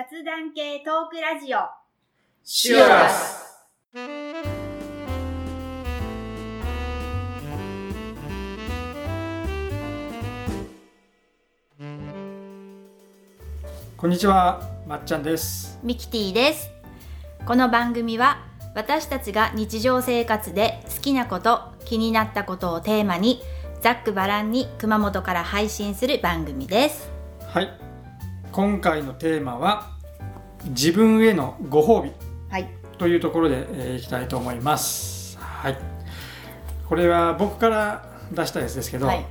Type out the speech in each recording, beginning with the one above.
雑談系トークラジオシュアスこんにちは、まっちゃんです。ミキティですこの番組は私たちが日常生活で好きなこと気になったことをテーマにざっくばらんに熊本から配信する番組ですはい。今回のテーマは自分へのご褒美。はい。というところで、えーいきたいと思います。はい。これは僕から出したやつですけど、はい。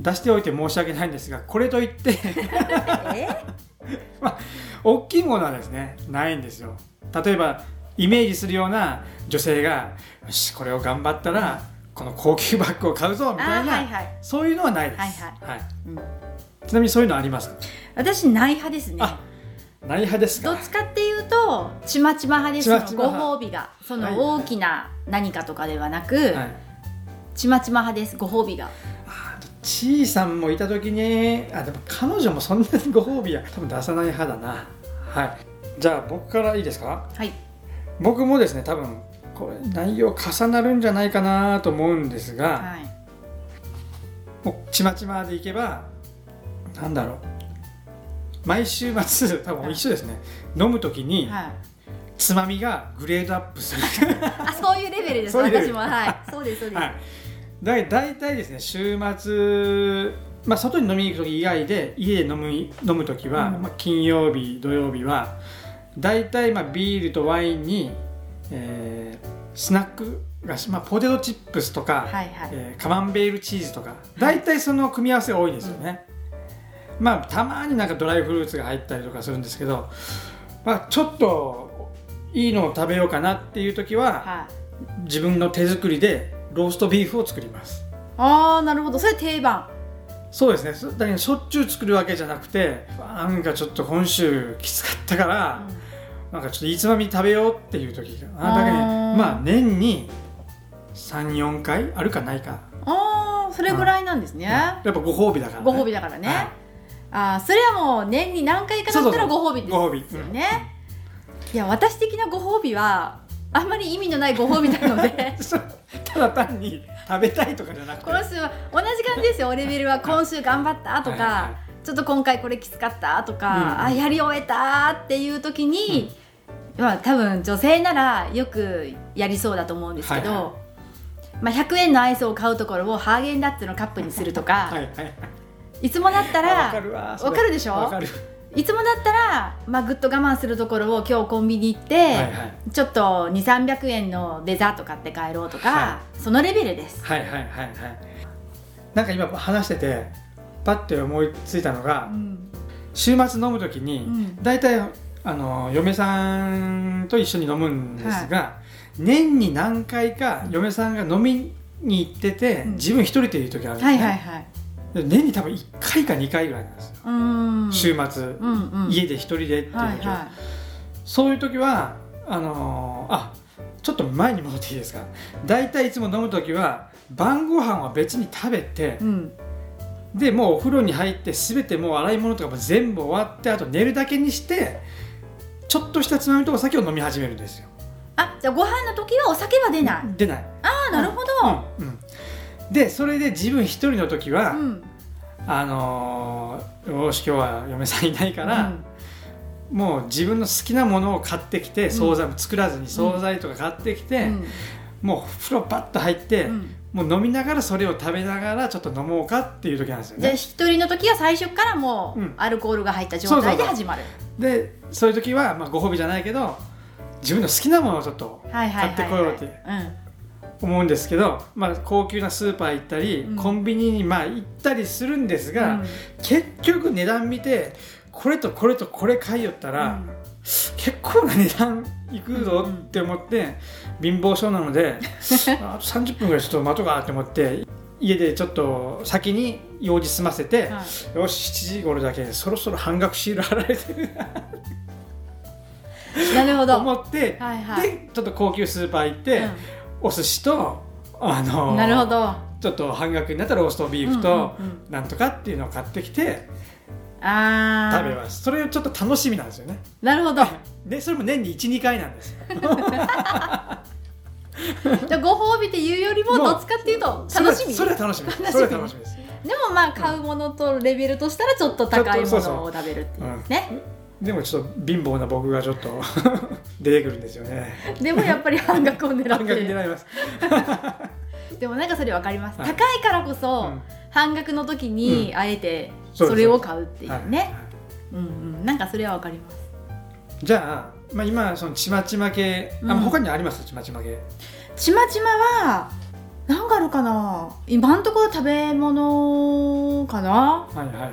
出しておいて申し訳ないんですが、これといって え？大きいものはですねないんですよ。例えばイメージするような女性がよしこれを頑張ったらこの高級バッグを買うぞみたいな、はいはい。そういうのはないです、はい。はい。うんちなみにそういうのあります？か私ない派ですね。あない派ですか？どっちかっていうとちまちま派ですご派。褒美が。そはい。の大きな何かとかではなく、はい、ちまちま派です。ご褒美が。ちいさんもいた時にあでも彼女もそんなにご褒美は多分出さない派だな。はい。じゃあ僕からいいですか？はい。僕もですね多分これ内容重なるんじゃないかなと思うんですが、はい。もうちまちまでいけばなんだろう。毎週末多分一緒ですね、飲む時にはい。つまみがグレードアップする。あそういうレベルです。私も。はい。そうですそうです、はい。だだいたいですね週末まあ外に飲みに行く時以外で家で飲む飲む時は、うん。まあ、金曜日土曜日はだいたいまあビールとワインに、えースナック菓子、まあ、ポテトチップスとか、はいはい。えーカマンベールチーズとか大体その組み合わせが多いんですよね、まあたまになんかドライフルーツが入ったりとかするんですけど、まあ、ちょっといいのを食べようかなっていう時ははい。自分の手作りでローストビーフを作ります。ああなるほど。それ定番。そうですね。そだけどしょっちゅう作るわけじゃなくてなんかちょっと今週きつかったから、なんかちょっといいつまみ食べようっていう時があだけどまあ年に34回あるかないか、ああそれぐらいなんですね、やっぱご褒美だから、ね、ご褒美だからね、はいああそれはもう年に何回かだったらご褒美ですよね、いや私的なご褒美はあんまり意味のないご褒美なので。そう。ただ単に食べたいとかじゃなくて。今週は同じ感じですよ。レベルは今週頑張ったとか、はいちょっと今回これきつかったとか、うんあやり終えたっていう時に、まあ多分女性ならよくやりそうだと思うんですけど、はいはまあ、100円のアイスを買うところをハーゲンダッツのカップにするとか、はいはいはいいつもだったあわらかるわ。かるでしょ？わかる。いつもだったら、まあ、ぐっと我慢するところを今日コンビニ行って、はいはい。ちょっと2300円のデザート買って帰ろうとか、はそのレベルです。はいはいはいはい。なんか今話しててパッて思いついたのが、うん。週末飲む時に、うん。大体あの嫁さんと一緒に飲むんですが、年に何回か嫁さんが飲みに行ってて、うん。自分一人でいる時あるんですはね、いはいはい。で年に多分1回か2回ぐらいなんですよ、うーん週末、うんうん、家で一人でっていう時は、はいはそういう時はあのーあちょっと前に戻っていいですか？大体いつも飲む時は晩ご飯は別に食べてい。、うん。でもうお風呂に入って全てもう洗い物とかも全部終わってあと寝るだけにしてちょっとしたつまみとお酒を飲み始めるんですよあじゃあご飯の時はお酒は出ない。出ないああなるほど。うんうんでそれで自分一人の時は、うん。あのーよし今日は嫁さんいないから、もう自分の好きなものを買ってきて惣菜も作らずに惣菜とか買ってきて、うん。もう風呂パッと入って、うん。もう飲みながらそれを食べながらちょっと飲もうかっていう時なんですよね。一人の時は最初からもう、うん。アルコールが入った状態で始まる。でそういう時は、まあ、ご褒美じゃないけど自分の好きなものをちょっとはいはいはい、はい。買ってこようってうん。思うんですけど、まあ、高級なスーパー行ったり、うん。コンビニにまあ行ったりするんですが、うん。結局値段見てこれとこれとこれ買いよったら、結構な値段いくぞって思って、貧乏症なので あと30分ぐらいちょっと待とうかって思って家でちょっと先に用事済ませて、うんはい。よし7時頃だけそろそろ半額シール貼られてるな。るほど。と思って、はいはい。でちょっと高級スーパー行って、お寿司とあうのんなるほど。ちょっと半額になったローストビーフとうんうんうん。なんとかっていうのを買ってきてああ食べます。それちょっと楽しみなんですよね。なるほど。でそれも年に12回なんですよ。じゃあご褒美っていうよりもどっちかっていうと楽しみ？それは楽しみ。それは楽しみです。でもまあ買うものとレベルとしたらちょっと高いものを食べるっていうねでもちょっと貧乏な僕がちょっと 出てくるんですよね。でもやっぱり半額を狙半って。額狙います、でもなんかそれ分かります、はい。高いからこそ、うん。半額の時にあえてそれを買うっていうはい。ね、うんうん。なんかそれは分かります。じゃあ、まあ、今そのちまちま系、あうん他にあります？ちまちま系ちまちまは何があるかな？今んところ食べ物かな、はいはいはい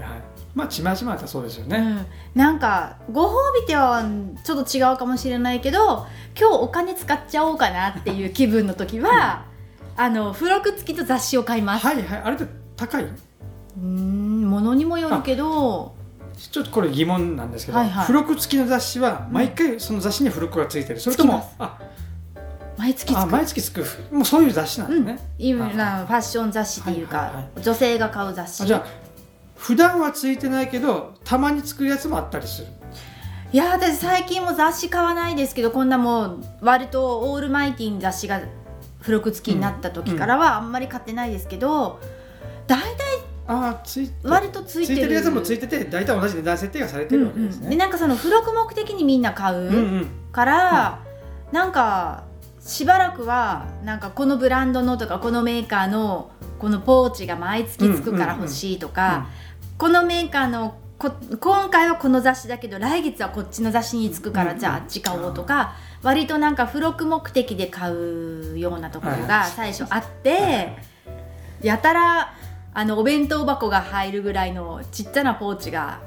まあちまちまだったらそうですよね、うん、なんかご褒美ってはちょっと違うかもしれないけど今日お金使っちゃおうかなっていう気分の時は、あの付録付きと雑誌を買います。はいはい。あれって高いうーんものにもよるけど。ちょっとこれ疑問なんですけど、はいはい。付録付きの雑誌は毎回その雑誌に付録がついてる。それともあ毎月つく。あ毎月つく。もうそういう雑誌なんですね、今なファッション雑誌っていうか、はいはいは女性が買う雑誌。あじゃあ普段はついてないけどたまにつくやつもあったりする。いや私最近も雑誌買わないですけどこんなもう割とオールマイティーに雑誌が付録付きになった時からはあんまり買ってないですけど大体ああつい割とついてる。やつもついてて大体同じ値段設定がされてるわけですうんうん、でね、なんかその付録目的にみんな買うんううん。から、なんかしばらくはなんかこのブランドのとかこのメーカーのこのポーチが毎月つくから欲しいとか、このメーカーのこ今回はこの雑誌だけど来月はこっちの雑誌につくから、うん。じゃああっち買おうとか、割となんか付録目的で買うようなところが最初あって、やたらあのお弁当箱が入るぐらいのちっちゃなポーチが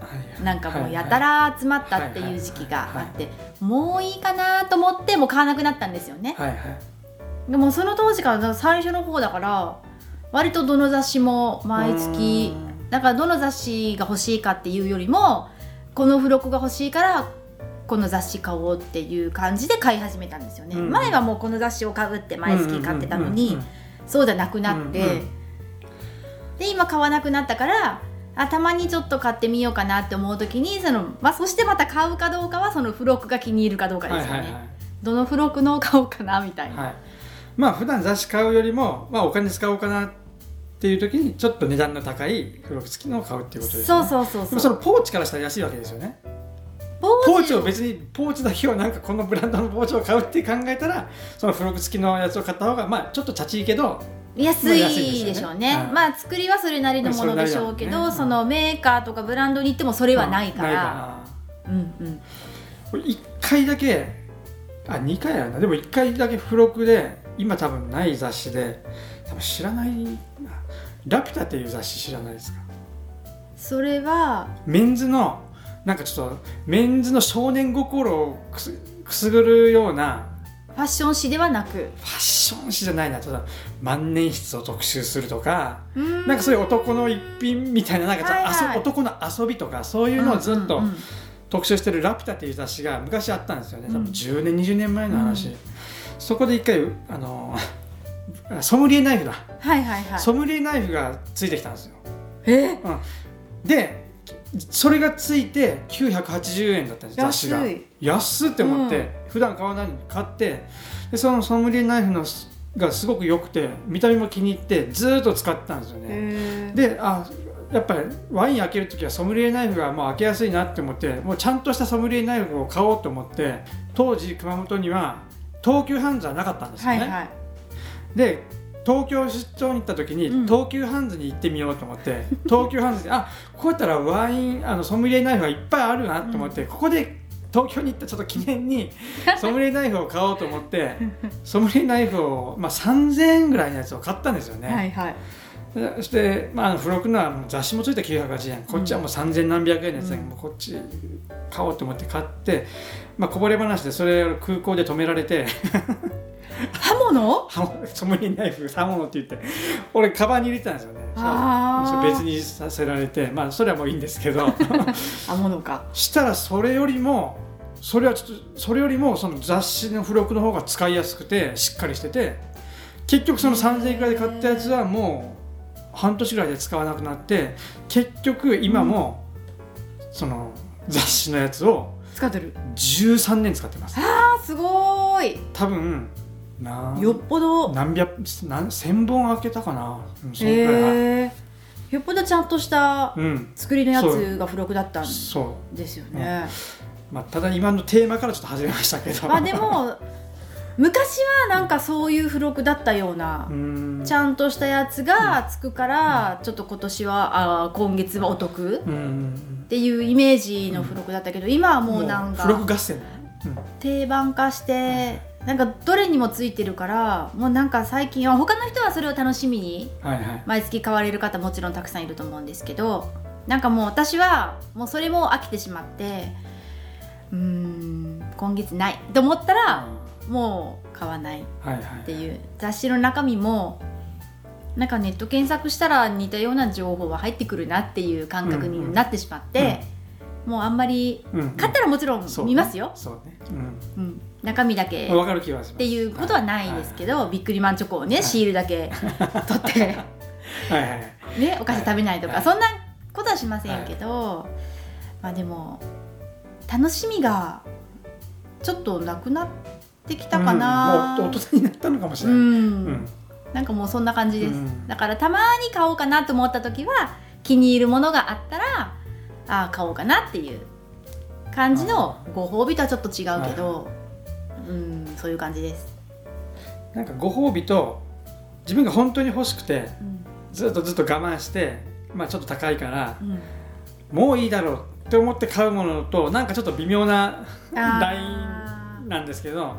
なんかもうやたら集まったっていう時期があってもういいかなと思ってもう買わなくなったんですよね。はい。はい。でもその当時から最初の方だから割とどの雑誌も毎月だからどの雑誌が欲しいかっていうよりもこの付録が欲しいからこの雑誌買おうっていう感じで買い始めたんですよね、うん。前はもうこの雑誌を買うって毎月買ってたのにそうじゃなくなって、うんうんで今買わなくなったからあたまにちょっと買ってみようかなって思う時にその、まあ、そしてまた買うかどうかはその付録が気に入るかどうかですよね、どの付録のを買おうかなみたいな、はい、まあ普段雑誌買うよりも、まあ、お金使おうかなっていう時にちょっと値段の高い付録付きのを買うっていうことですそうねそうそうそう。でもそのポーチからしたら安いわけですよね。ポポーチ？を別にポーチだけをなんかこのブランドのポーチを買うって考えたらその付録付きのやつを買った方がまあちょっとチャチいけど安いでしょうね、はいまあ作りはそれなりのものでしょうけど、ね。そのメーカーとかブランドに行ってもそれはないから、うん。うんらこれ1回だけあ2回やな。でも1回だけ付録で今多分ない雑誌で多分知らないなラピュタっていう雑誌知らないですか？それはメンズのなんかちょっとメンズの少年心をくすくすぐるようなファッション誌ではなく。ファッション誌じゃないな。ただ万年筆を特集するとか、ななんかそういう男の一品みたいななんかはいはい。男の遊びとかそういうのをずっとうんうん。うん特集してる「ラピュタ」っていう雑誌が昔あったんですよね。多分うん。10年20年前の話、うんそこで一回あのソムリエナイフだ、はいはいはい。ソムリエナイフがついてきたんですよ。え？でそれがついて980円だったんです雑誌が。安っって思って、うん。普段買わないのに買ってでそのソムリエナイフのすがすごく良くて見た目も気に入ってずーっと使ってたんですよね、であやっぱりワイン開ける時はソムリエナイフがもう開けやすいなって思ってもうちゃんとしたソムリエナイフを買おうと思って当時熊本には東急ハンズはなかったんですよね、はいはい。で東京出張に行った時に、うん。東急ハンズに行ってみようと思って 東急ハンズであこうやったらワインあのソムリエナイフがいっぱいあるなと思って、ここで東京に行ったちょっと記念に ソムリエナイフを買おうと思ってソムリエナイフを、まあ、3000円ぐらいのやつを買ったんですよね、はいはい。でそして、まあ、付録のは雑誌もついた980円こっちはもう3000何百円のやつうん。もうこっち買おうと思って買って、まあ、こぼれ話でそれを空港で止められて。刃物？刃物？ソムリエナイフ。刃物って言って。俺カバンに入れてたんですよね。別にさせられて。まあそれはもういいんですけど。刃物か。したらそれよりもそれはちょっとそれよりもその雑誌の付録の方が使いやすくてしっかりしてて。結局その3000円くらいで買ったやつはもう半年ぐらいで使わなくなって結局今もその雑誌のやつを使ってる。13年使ってます。あーすごーい。多分なよっぽど。何百何千本開けたかな、うん、そのくらい、へえよっぽどちゃんとしたうん。作りのやつが付録だったんそですよね、う、まあ、ただ今のテーマからちょっと外れましたけど。まあでも 昔はなんかそういう付録だったようなう、ん。ちゃんとしたやつがつくから、ちょっと今年はあー今月はお得うん。っていうイメージの付録だったけど今はもうなん付録か合戦、うん。定番化してなんかどれにもついてるからもうなんか最近は他の人はそれを楽しみに毎月買われる方もちろんたくさんいると思うんですけどなんかもう私はもうそれも飽きてしまってうーん今月ないと思ったらもう買わないっていう雑誌の中身もなんかネット検索したら似たような情報は入ってくるなっていう感覚になってしまって、もうあんまりうん。買ったらもちろん見ますよ、中身だけっていうことはないですけど、ビックリマンチョコをねシールだけ取って。ねお菓子食べないとか、はい。そんなことはしませんけど、まあでも楽しみがちょっとなくなってきたかな、うんもう大人になったのかもしれない、うんうんなんかもうそんな感じです、うんだからたまに買おうかなと思った時は気に入るものがあったらああ買おうかなっていう感じのご褒美とはちょっと違うけど、うんそういう感じです、なんかご褒美と自分が本当に欲しくてうんずっとずっと我慢して、まあ、ちょっと高いからうんもういいだろうって思って買うものとなんかちょっと微妙なラインなんですけど、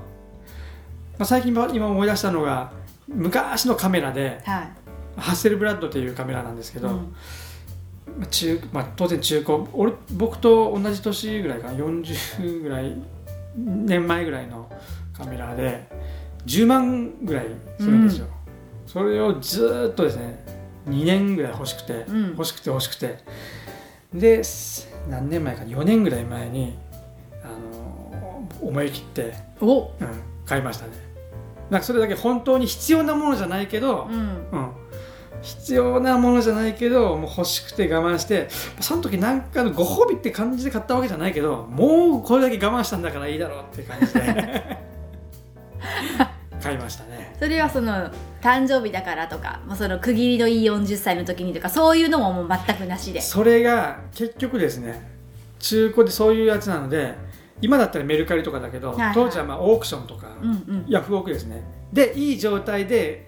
まあ、最近今思い出したのが昔のカメラではい。ハッセルブラッドっていうカメラなんですけど、うん。まあ中まあ、当然中古俺僕と同じ年ぐらいかな40ぐらい年前ぐらいのカメラで10万ぐらいするんですよ、それをずーっとですね2年ぐらい欲しくて、うん。欲しくて欲しくて。です何年前か4年ぐらい前にあの思い切って、お。うん、買いましたねなんかそれだけ本当に必要なものじゃないけど、うん。うん、必要なものじゃないけどもう欲しくて我慢してその時なんかのご褒美って感じで買ったわけじゃないけどもうこれだけ我慢したんだからいいだろうって感じで 買いましたね。それはその誕生日だからとかもうその区切りのいい40歳の時にとかそういうのももう全くなしで。それが結局ですね中古でそういうやつなので今だったらメルカリとかだけど、はいはい。当時はまあオークションとか、うんうん。ヤフオクですね。でいい状態で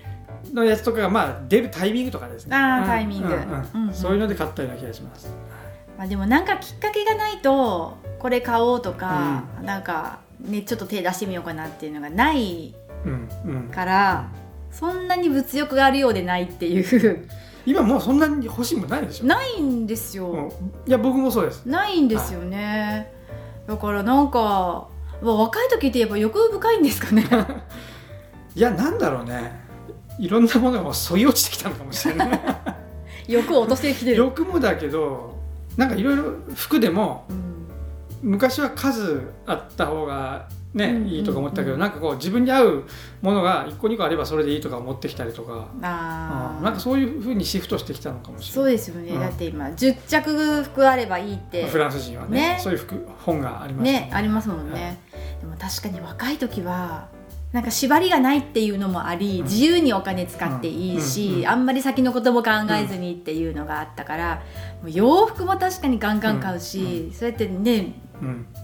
のやつとかがまあ出るタイミングとかですね。あーうんタイミング。うんうんうん。うんそういうので買ったような気がします。まあ、でもなんかきっかけがないとこれ買おうとか、なんかねちょっと手出してみようかなっていうのがないうんうん。からそんなに物欲があるようでないっていう。今もうそんなに欲しいもんないでしょ？ないんですよ、うん。いや僕もそうです。ないんですよね、だからなんかまあ若い時ってやっぱ欲深いんですかね。いやなんだろうね。いろんなものがそぎ落ちてきたのかもしれない。欲を落としてきてる、欲もだけどなんかいろいろ服でもうん。昔は数あった方がね、うんいいとか思ったけど、うんなんかこう自分に合うものが1個2個あればそれでいいとか思ってきたりとか、あー。うん。なんかそういうふうにシフトしてきたのかもしれない。そうですよね、うん。だって今10着服あればいいって。フランス人はねね。そういう服本がありますよね。ありますもんね、でも確かに若い時はなんか縛りがないっていうのもあり、うん。自由にお金使っていいし、うん。うん。うん。あんまり先のことも考えずにっていうのがあったから、もう洋服も確かにガンガン買うし、うん。そうやってねうん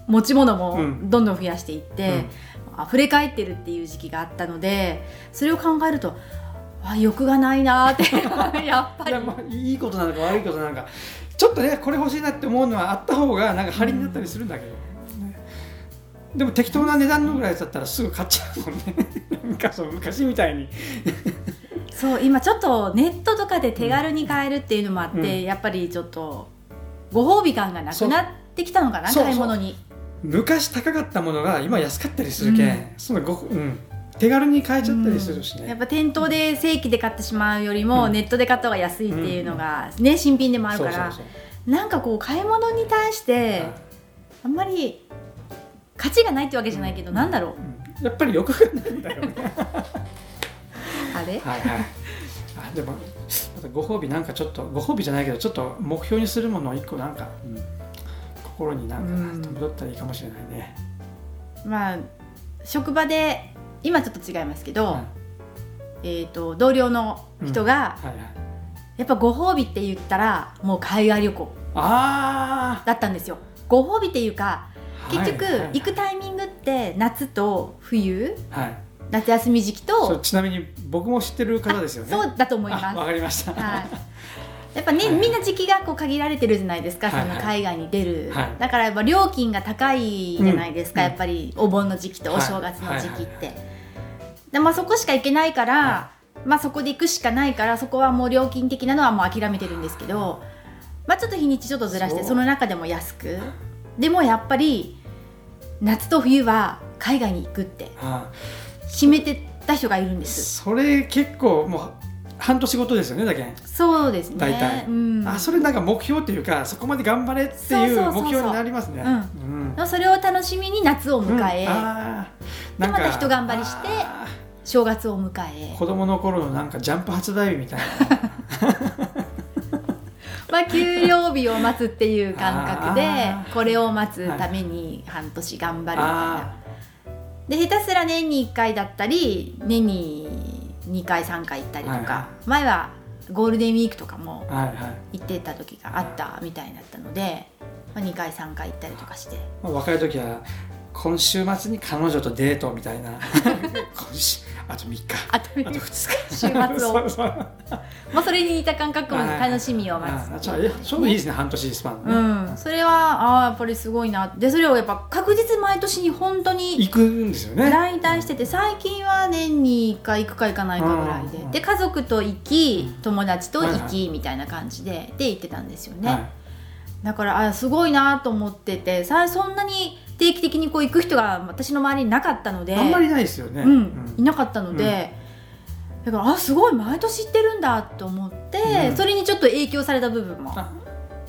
持ち物もうん。どんどん増やしていって、溢れ返ってるっていう時期があったのでそれを考えるとあ欲がないなーって やっぱり。まあいいことなのか悪いことなのか。ちょっとねこれ欲しいなって思うのはあった方がなんか張りになったりするんだけど、ね。でも適当な値段のぐらいだったらすぐ買っちゃうもんね。なんかそう昔みたいに。そう今ちょっとネットとかで手軽に買えるっていうのもあって、うん。やっぱりちょっとご褒美感がなくなってきたのかなそう買い物に。昔高かったものが今安かったりするけん、うん。そのご、うん、手軽に買えちゃったりするしね、やっぱ店頭で正規で買ってしまうよりも、うん。ネットで買った方が安いっていうのが、ね新品でもあるからなんかこう買い物に対してあんまり価値がないってわけじゃないけど、なんだろう。うん。やっぱり欲がないんだよね。あれ？はいはい。あでもご褒美なんかちょっとご褒美じゃないけどちょっと目標にするものを一個なんか、うんころになんかうん戻ったらいいかもしれないね、まあ職場で今ちょっと違いますけど、はいえー、と同僚の人が、はいはい。やっぱご褒美って言ったらもう海外旅行あだったんですよ。ご褒美っていうかあ結局、はいはい。行くタイミングって夏と冬はい。夏休み時期とちなみに僕も知ってる方ですよね。そうだと思います。あわかりました、はい、やっぱね、はいみんな時期がこう限られてるじゃないですか、はいはい。その海外に出る、はい。だからやっぱ料金が高いじゃないですか、うん。やっぱりお盆の時期とはい。お正月の時期って、はいでまあそこしか行けないから、はまあそこで行くしかないからそこはもう料金的なのはもう諦めてるんですけど、まあちょっと日にちちょっとずらしてその中でも安く。でもやっぱり夏と冬は海外に行くって。あ決めてた人がいるんーです。それ結構もう半年ごとですよねだけん。そうですね。大体。うん、あそれなんか目標っていうかそこまで頑張れっていう目標になりますね。それを楽しみに夏を迎え、うん。でまた一頑張りしてあ正月を迎え。ー子供の頃のなんかジャンプ発売日みたいな。まあ給料日を待つっていう感覚でこれを待つために半年頑張るみたいな。あで下手すら年に1回だったり年に2回3回行ったりとか、はいは前はゴールデンウィークとかも行ってた時があったみたいだったので、まあ、2回3回行ったりとかして。まあ若い時は今週末に彼女とデートみたいな。今週あと3日。あとあと2日。週末を。まあそれに似た感覚も楽しみを待つ。あちょうどいいですね半年スパンね、うん、それはああやっぱりすごいな。でそれをやっぱ確実毎年に本当に行くんですよね。来退してて最近は年に1回行くか行かないかぐらいで。うん。で家族と行き友達と行きみたいな感じで。で行ってたんですよね、はい。だからあすごいなと思っててさそんなに定期的にこう行く人が私の周りになかったのであんまりないですよね、うん、いなかったので、だからあすごい毎年行ってるんだと思って、うん。それにちょっと影響された部分も。あ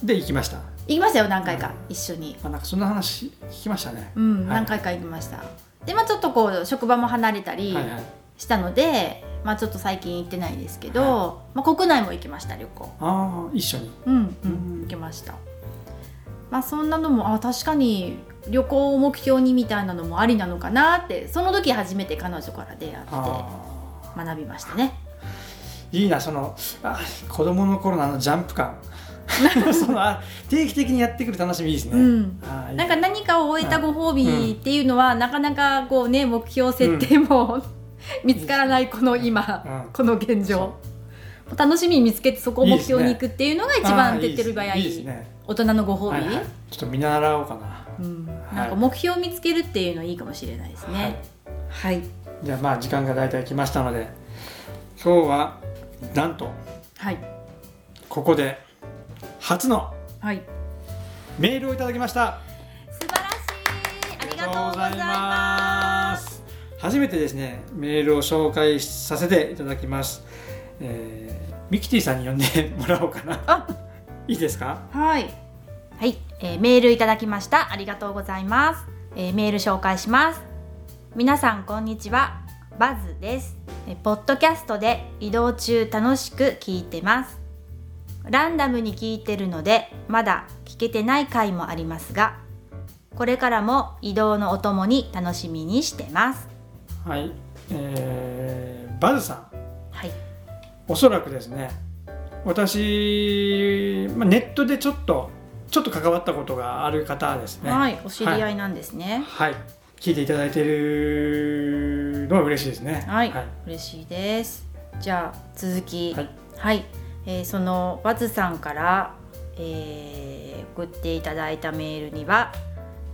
で行きました。行きましたよ何回か一緒に。あなんかそんな話聞きましたね、うん、はい。何回か行きました。でまあちょっとこう職場も離れたりしたので、まあちょっと最近行ってないですけど、まあ、国内も行きました旅行。ああ一緒に。うん、うんうん。行きました。まあそんなのもあ確かに旅行を目標にみたいなのもありなのかなってその時初めて彼女から出会ってあ学びましたね。ーいいなそのあ子供の頃のあのジャンプ感。そのあ定期的にやってくる楽しみいいですね、うん。なんか何かを終えたご褒美っていうのは、なかなかこうね目標設定も、見つからないこの今、うん。この現状。楽しみに見つけてそこを目標に行くっていうのが一番手っ取り早いいいですね。大人のご褒美、はいはい。ちょっと見習おうかなうん、はいなんか目標を見つけるっていうのいいかもしれないですね。はい。じゃあまあ時間が大体来ましたので今日はなんとはい。ここで初のはい。メールをいただきました。素晴らしい。ありがとうございます。初めてですねメールを紹介させていただきます、えーミキティさんに呼んでもらおうかな。あ。いいですか？はい。はい、えーメールいただきました。ありがとうございます、えーメール紹介します。皆さんこんにちは。バズです。えーポッドキャストで移動中楽しく聞いてます。ランダムに聞いてるのでまだ聞けてない回もありますがこれからも移動のお供に楽しみにしてます。はい、えーバズさん。はい。おそらくですね私、まあ、ネットでちょっとちょっと関わったことがある方ですね。はいお知り合いなんですね。はい、聞いていただいているのは嬉しいですね。はい、はい。嬉しいです。じゃあ続き。はい。はい、えーそのバズさんから、えー送っていただいたメールには、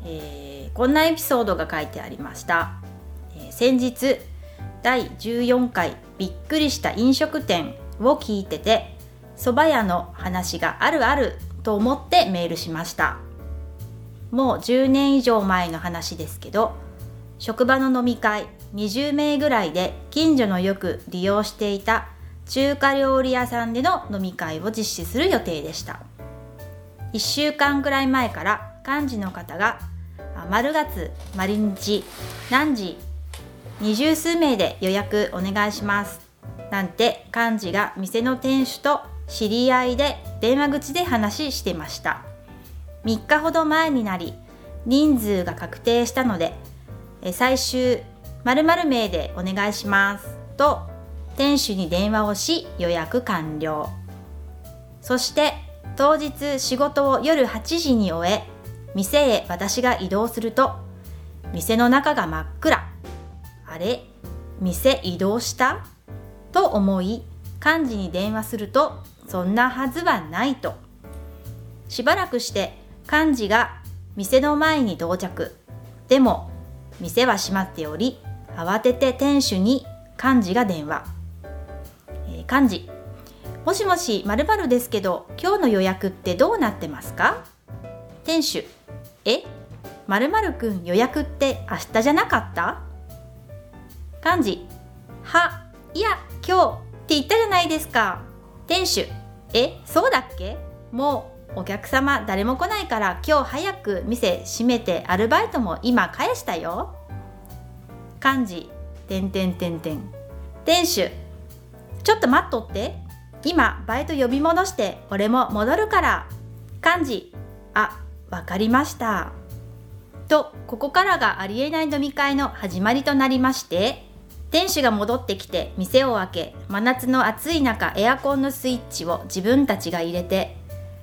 えーこんなエピソードが書いてありました、えー先日第14回びっくりした飲食店を聞いてて蕎麦屋の話があるあると思ってメールしました。もう10年以上前の話ですけど職場の飲み会20名ぐらいで近所のよく利用していた中華料理屋さんでの飲み会を実施する予定でした。1週間くらい前から幹事の方が丸月丸日何時二十数名で予約お願いしますなんて幹事が店の店主と知り合いで電話口で話してました。3日ほど前になり人数が確定したので最終〇〇名でお願いしますと店主に電話をし予約完了。そして当日仕事を夜8時に終え店へ私が移動すると店の中が真っ暗。あれ？店移動した？と思い幹事に電話するとそんなはずはないと。しばらくして幹事が店の前に到着。でも店は閉まっており慌てて店主に幹事が電話、えー、幹事もしもし〇〇ですけど今日の予約ってどうなってますか？店主。え？〇〇くん予約って明日じゃなかった？幹事はいや今日って言ったじゃないですか。店主。えそうだっけ？もうお客様誰も来ないから今日早く店閉めてアルバイトも今返したよ。幹事てんてんてんてん。店主。ちょっと待っとって。今バイト呼び戻して俺も戻るから。幹事あわかりました。とここからがありえない飲み会の始まりとなりまして。店主が戻ってきて店を開け真夏の暑い中エアコンのスイッチを自分たちが入れて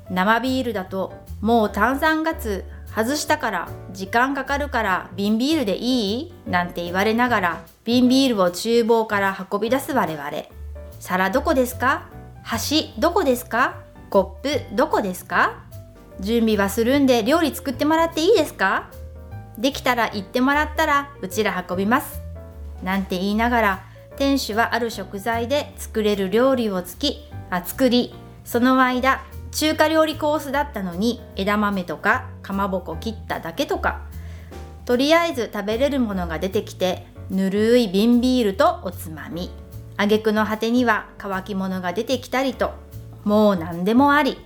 生ビールだともう炭酸ガス外したから時間かかるから瓶ビールでいい？なんて言われながら瓶ビールを厨房から運び出す我々。皿どこですか？箸どこですか？コップどこですか？準備はするんで料理作ってもらっていいですか？できたら言ってもらったらうちら運びます。なんて言いながら店主はある食材で作れる料理をつきあ作りその間中華料理コースだったのに枝豆とかかまぼこ切っただけとかとりあえず食べれるものが出てきてぬるい瓶ビールとおつまみ。挙句の果てには乾き物が出てきたりともう何でもあり。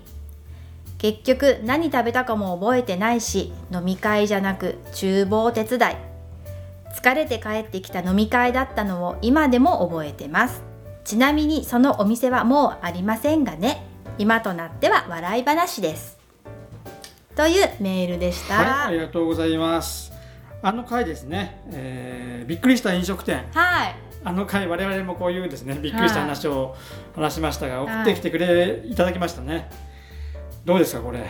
結局何食べたかも覚えてないし飲み会じゃなく厨房手伝い。疲れて帰ってきた飲み会だったのを今でも覚えてます。ちなみにそのお店はもうありませんがね。今となっては笑い話です。というメールでした、はい、ありがとうございます。あの回ですね、えー、びっくりした飲食店。はい。あの回我々もこういうですねびっくりした話を話しましたが、送ってきてくれいただきましたね。どうですかこれ。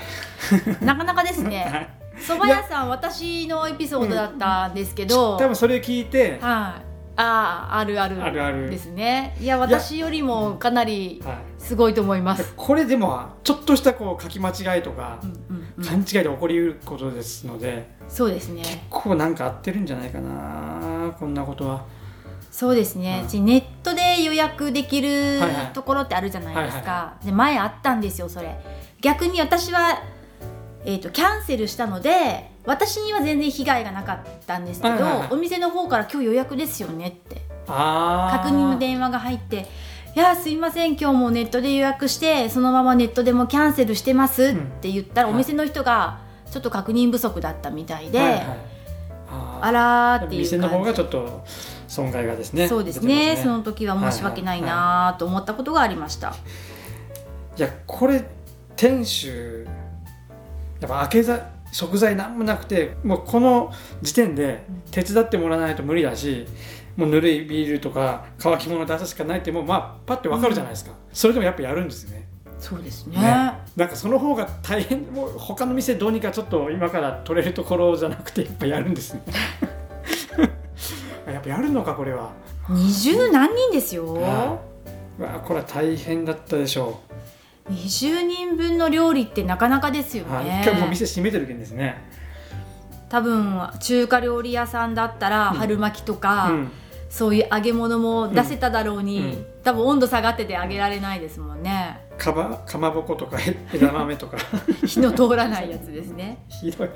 なかなかですね 蕎麦屋さん私のエピソードだったんですけど、多分それ聞いて、はい、あああるあるあるある。ですね。いや私よりもかなりすごいと思います、これでもちょっとしたこう書き間違いとか、うんうんうん、勘違いで起こりうることですのでそうですね。結構なんか合ってるんじゃないかなこんなことは。そうですね、うネットで予約できるはいはい。ところってあるじゃないですか、はいはで前あったんですよそれ。逆に私は、えー、とキャンセルしたので私には全然被害がなかったんですけど、お店の方から今日予約ですよねって。確認の電話が入って「いやすいません今日もネットで予約してそのままネットでもキャンセルしてます」って言ったら、うん。お店の人がちょっと確認不足だったみたいで、はいはい。あー。あらーっていう店の方がちょっと損害がですね。そうです出てますね。その時は申し訳ないなと思ったことがありました、いやこれ店主やっぱ開けざ食材なんもなくてもうこの時点で手伝ってもらわないと無理だしもうぬるいビールとか乾き物出すしかないってもうまあパッてわかるじゃないですか、それでもやっぱやるんですね。そうですね。ね。なんかその方が大変もう他の店どうにかちょっと今から取れるところじゃなくてやっぱやるんですね。やっぱやるのかこれは。二十何人ですよ、うわこれは大変だったでしょ20人分の料理ってなかなかですよう、はい、ね一回もう店閉めてるけんですね。多分中華料理屋さんだったらうん。春巻きとか、うん。そういう揚げ物も出せただろうに、うん。多分温度下がってて揚げられないですもんね。かばかまぼことか枝豆とか。火の通らないやつですね。ひどい。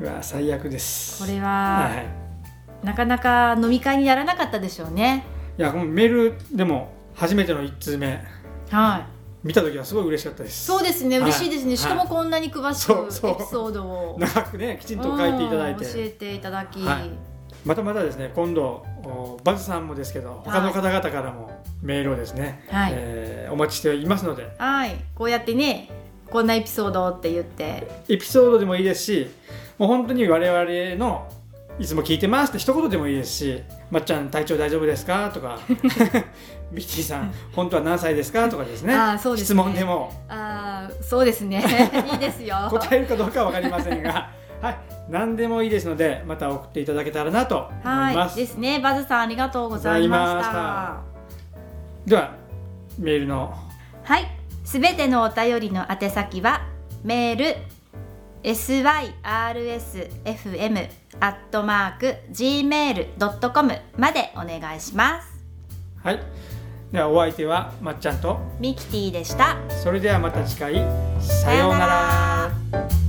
うわ最悪です。これは、はい。なかなか飲み会にならなかったでしょうね。いやメールでも初めての1通目はい。見た時はすごい嬉しかったです。そうですね。はい。嬉しいですね、しかもこんなに詳しくエピソードを。長くねきちんと書いていただいて。うん教えていただき、はい。またまたですね今度おバズさんもですけど他の方々からもメールをですね、はい。えーお待ちしていますので。はい、こうやってねこんなエピソードって言って。エピソードでもいいですしもう本当に我々のいつも聞いてますって一言でもいいですし「まっちゃん体調大丈夫ですか?」とか「ビッチーさん本当は何歳ですか?」とかですね。あーそうです質ね問でも。ああそうですね。いいですよ。答えるかどうかは分かりませんが、はい、何でもいいですのでまた送っていただけたらなと思います。はい。ですね。バズさんありがとうございました。ではメールの。はい。すべてのお便りの宛先はメール syrsfm アットマーク gmail.com までお願いします。はい、ではお相手はまっちゃんとミキティでした。それではまた次回。さようなら